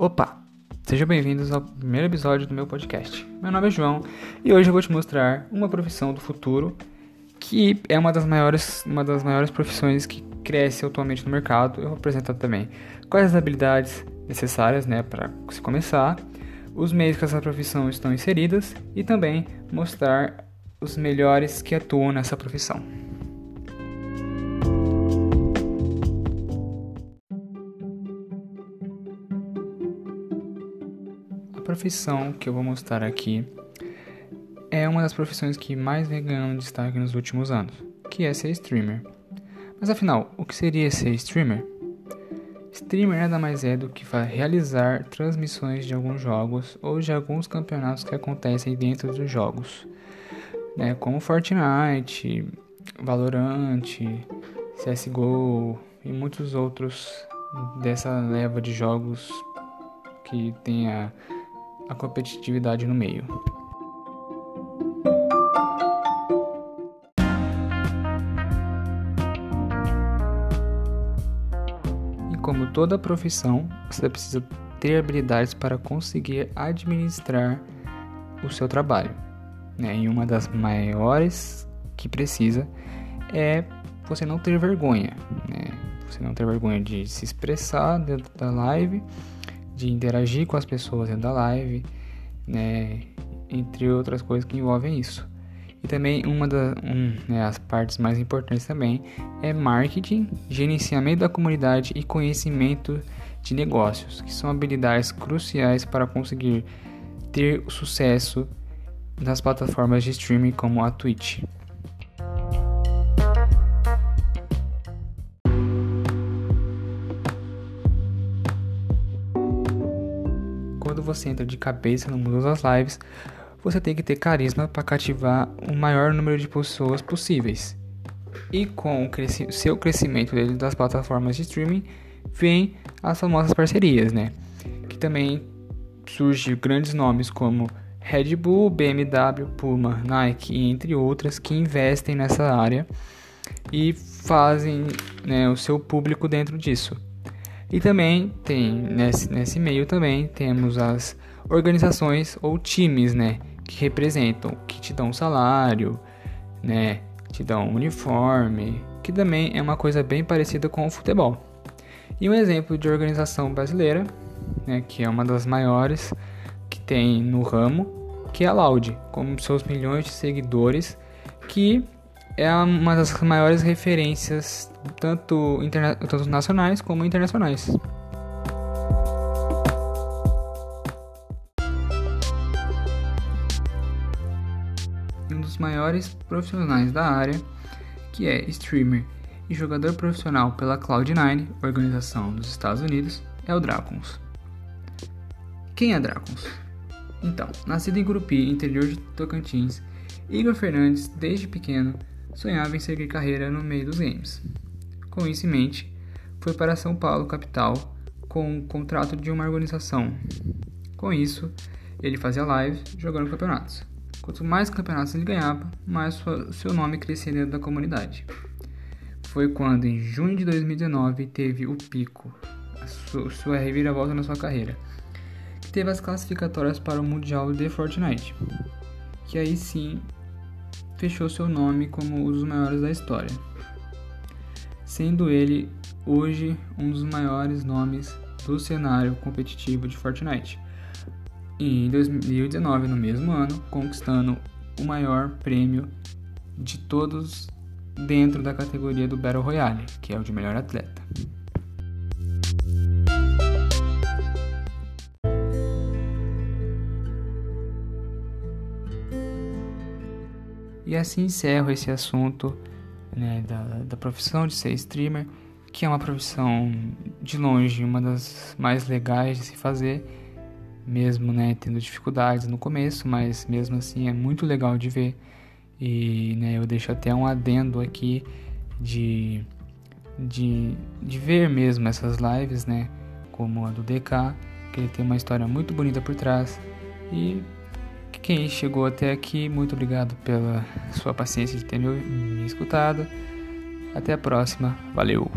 Opa! Sejam bem-vindos ao primeiro episódio do meu podcast. Meu nome é João e hoje eu vou te mostrar uma profissão do futuro que é uma das maiores, uma das maiores profissões que cresce atualmente no mercado. Eu vou apresentar também quais as habilidades necessárias né, para se começar, os meios que essa profissão estão inseridas e também mostrar os melhores que atuam nessa profissão. Profissão que eu vou mostrar aqui é uma das profissões que mais vem ganhando destaque nos últimos anos, que é ser streamer. Mas afinal, o que seria ser streamer? Streamer nada mais é do que realizar transmissões de alguns jogos ou de alguns campeonatos que acontecem dentro dos jogos, né, como Fortnite, Valorant, CSGO e muitos outros dessa leva de jogos que tem a, a competitividade no meio. como toda profissão, você precisa ter habilidades para conseguir administrar o seu trabalho. Né? E uma das maiores que precisa é você não ter vergonha. Né? Você não ter vergonha de se expressar dentro da live, de interagir com as pessoas dentro da live, né? entre outras coisas que envolvem isso. E também uma das um, né, as partes mais importantes também é marketing, gerenciamento da comunidade e conhecimento de negócios, que são habilidades cruciais para conseguir ter sucesso nas plataformas de streaming como a Twitch. Quando você entra de cabeça no mundo das lives, você tem que ter carisma para cativar o maior número de pessoas possíveis. E com o cresci seu crescimento dentro das plataformas de streaming, vem as famosas parcerias, né? Que também surgem grandes nomes como Red Bull, BMW, Puma, Nike entre outras que investem nessa área e fazem né, o seu público dentro disso. E também tem nesse, nesse meio também temos as organizações ou times, né, que representam, que te dão salário, né, te dão uniforme, que também é uma coisa bem parecida com o futebol. E um exemplo de organização brasileira, né, que é uma das maiores que tem no ramo, que é a Loud, com seus milhões de seguidores, que é uma das maiores referências tanto, tanto nacionais como internacionais. um dos maiores profissionais da área, que é streamer e jogador profissional pela Cloud9, organização dos Estados Unidos, é o Dracons. Quem é Dracons? Então, nascido em Gurupi, interior de Tocantins, Igor Fernandes, desde pequeno, sonhava em seguir carreira no meio dos games. Com isso em mente, foi para São Paulo, capital, com um contrato de uma organização. Com isso, ele fazia lives jogando campeonatos. Quanto mais campeonatos ele ganhava, mais seu nome crescia dentro da comunidade. Foi quando, em junho de 2019, teve o pico, sua, sua reviravolta na sua carreira, que teve as classificatórias para o Mundial de Fortnite, que aí sim fechou seu nome como um dos maiores da história, sendo ele hoje um dos maiores nomes do cenário competitivo de Fortnite e em 2019, no mesmo ano, conquistando o maior prêmio de todos dentro da categoria do Battle Royale, que é o de melhor atleta. E assim encerro esse assunto né, da, da profissão de ser streamer, que é uma profissão de longe uma das mais legais de se fazer mesmo né, tendo dificuldades no começo, mas mesmo assim é muito legal de ver. E né, eu deixo até um adendo aqui de, de, de ver mesmo essas lives, né, como a do DK, que ele tem uma história muito bonita por trás. E quem chegou até aqui, muito obrigado pela sua paciência de ter me, escutado. Até a próxima, valeu!